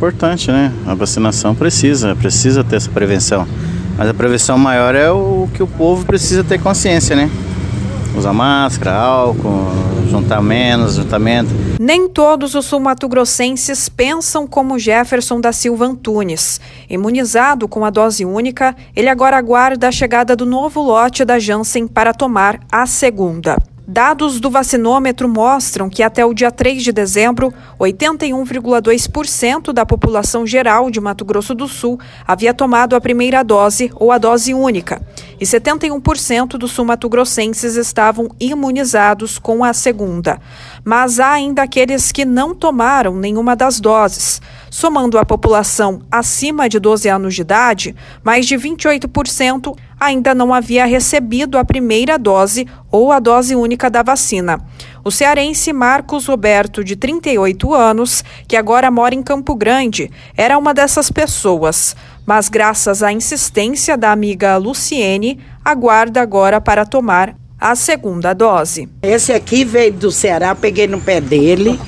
Importante, né? A vacinação precisa, precisa ter essa prevenção. Mas a prevenção maior é o que o povo precisa ter consciência, né? Usar máscara, álcool, juntar menos, juntamento. Nem todos os sul-mato-grossenses pensam como Jefferson da Silva Antunes. Imunizado com a dose única, ele agora aguarda a chegada do novo lote da Janssen para tomar a segunda. Dados do vacinômetro mostram que até o dia 3 de dezembro, 81,2% da população geral de Mato Grosso do Sul havia tomado a primeira dose ou a dose única, e 71% dos sul-mato-grossenses estavam imunizados com a segunda. Mas há ainda aqueles que não tomaram nenhuma das doses. Somando a população acima de 12 anos de idade, mais de 28% ainda não havia recebido a primeira dose ou a dose única da vacina. O cearense Marcos Roberto, de 38 anos, que agora mora em Campo Grande, era uma dessas pessoas, mas graças à insistência da amiga Luciene, aguarda agora para tomar a segunda dose. Esse aqui veio do Ceará, peguei no pé dele,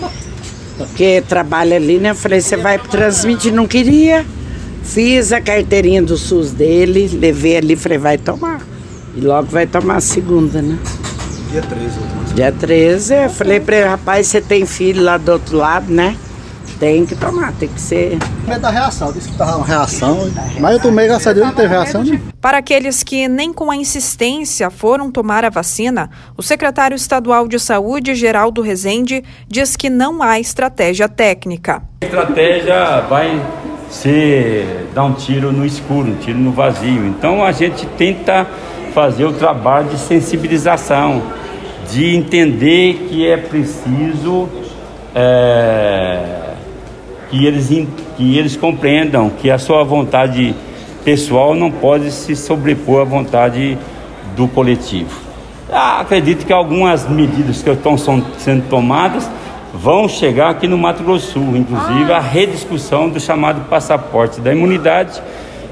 que trabalha ali, né? Falei, você vai transmitir? Não queria. Fiz a carteirinha do SUS dele, levei ali, falei, vai tomar. E logo vai tomar a segunda, né? Dia 13. Dia 13, eu falei pra ele, rapaz, você tem filho lá do outro lado, né? Tem que tomar, tem que ser. Medo da reação, disse que tava uma reação, mas eu tomei, graças a Deus, não teve reação. Né? Para aqueles que nem com a insistência foram tomar a vacina, o secretário estadual de Saúde, Geraldo Rezende, diz que não há estratégia técnica. A estratégia vai ser dar um tiro no escuro, um tiro no vazio. Então a gente tenta fazer o trabalho de sensibilização, de entender que é preciso é, que eles, que eles compreendam que a sua vontade pessoal não pode se sobrepor à vontade do coletivo. Ah, acredito que algumas medidas que estão sendo tomadas vão chegar aqui no Mato Grosso Sul, inclusive a rediscussão do chamado passaporte da imunidade,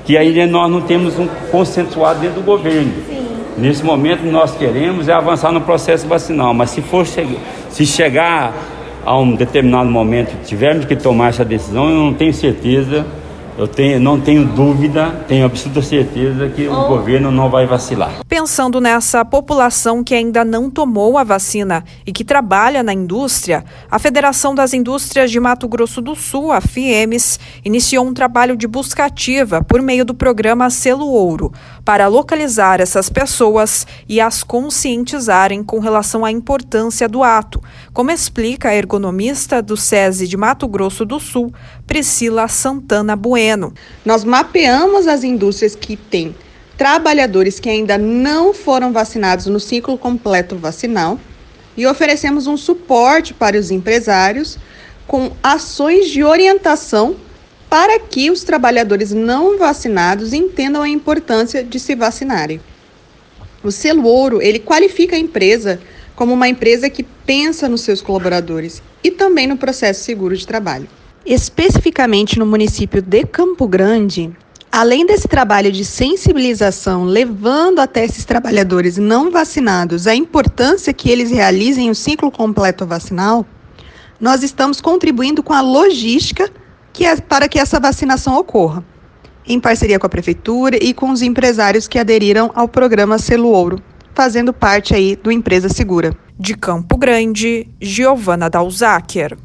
que ainda nós não temos um concentrado dentro do governo. Sim. Nesse momento nós queremos é avançar no processo vacinal, mas se for se chegar a um determinado momento tivermos que tomar essa decisão, eu não tenho certeza, eu tenho, não tenho dúvida, tenho absoluta certeza que oh. o governo não vai vacilar. Pensando nessa população que ainda não tomou a vacina e que trabalha na indústria, a Federação das Indústrias de Mato Grosso do Sul, a FIEMES, iniciou um trabalho de busca ativa por meio do programa Selo Ouro, para localizar essas pessoas e as conscientizarem com relação à importância do ato, como explica a ergonomista do SESI de Mato Grosso do Sul, Priscila Santana Bueno. Nós mapeamos as indústrias que têm trabalhadores que ainda não foram vacinados no ciclo completo vacinal e oferecemos um suporte para os empresários com ações de orientação para que os trabalhadores não vacinados entendam a importância de se vacinarem. O selo ouro, ele qualifica a empresa como uma empresa que pensa nos seus colaboradores e também no processo seguro de trabalho. Especificamente no município de Campo Grande, Além desse trabalho de sensibilização, levando até esses trabalhadores não vacinados a importância que eles realizem o ciclo completo vacinal, nós estamos contribuindo com a logística que é para que essa vacinação ocorra, em parceria com a prefeitura e com os empresários que aderiram ao programa Selo Ouro, fazendo parte aí do Empresa Segura. De Campo Grande, Giovana Dalzaker.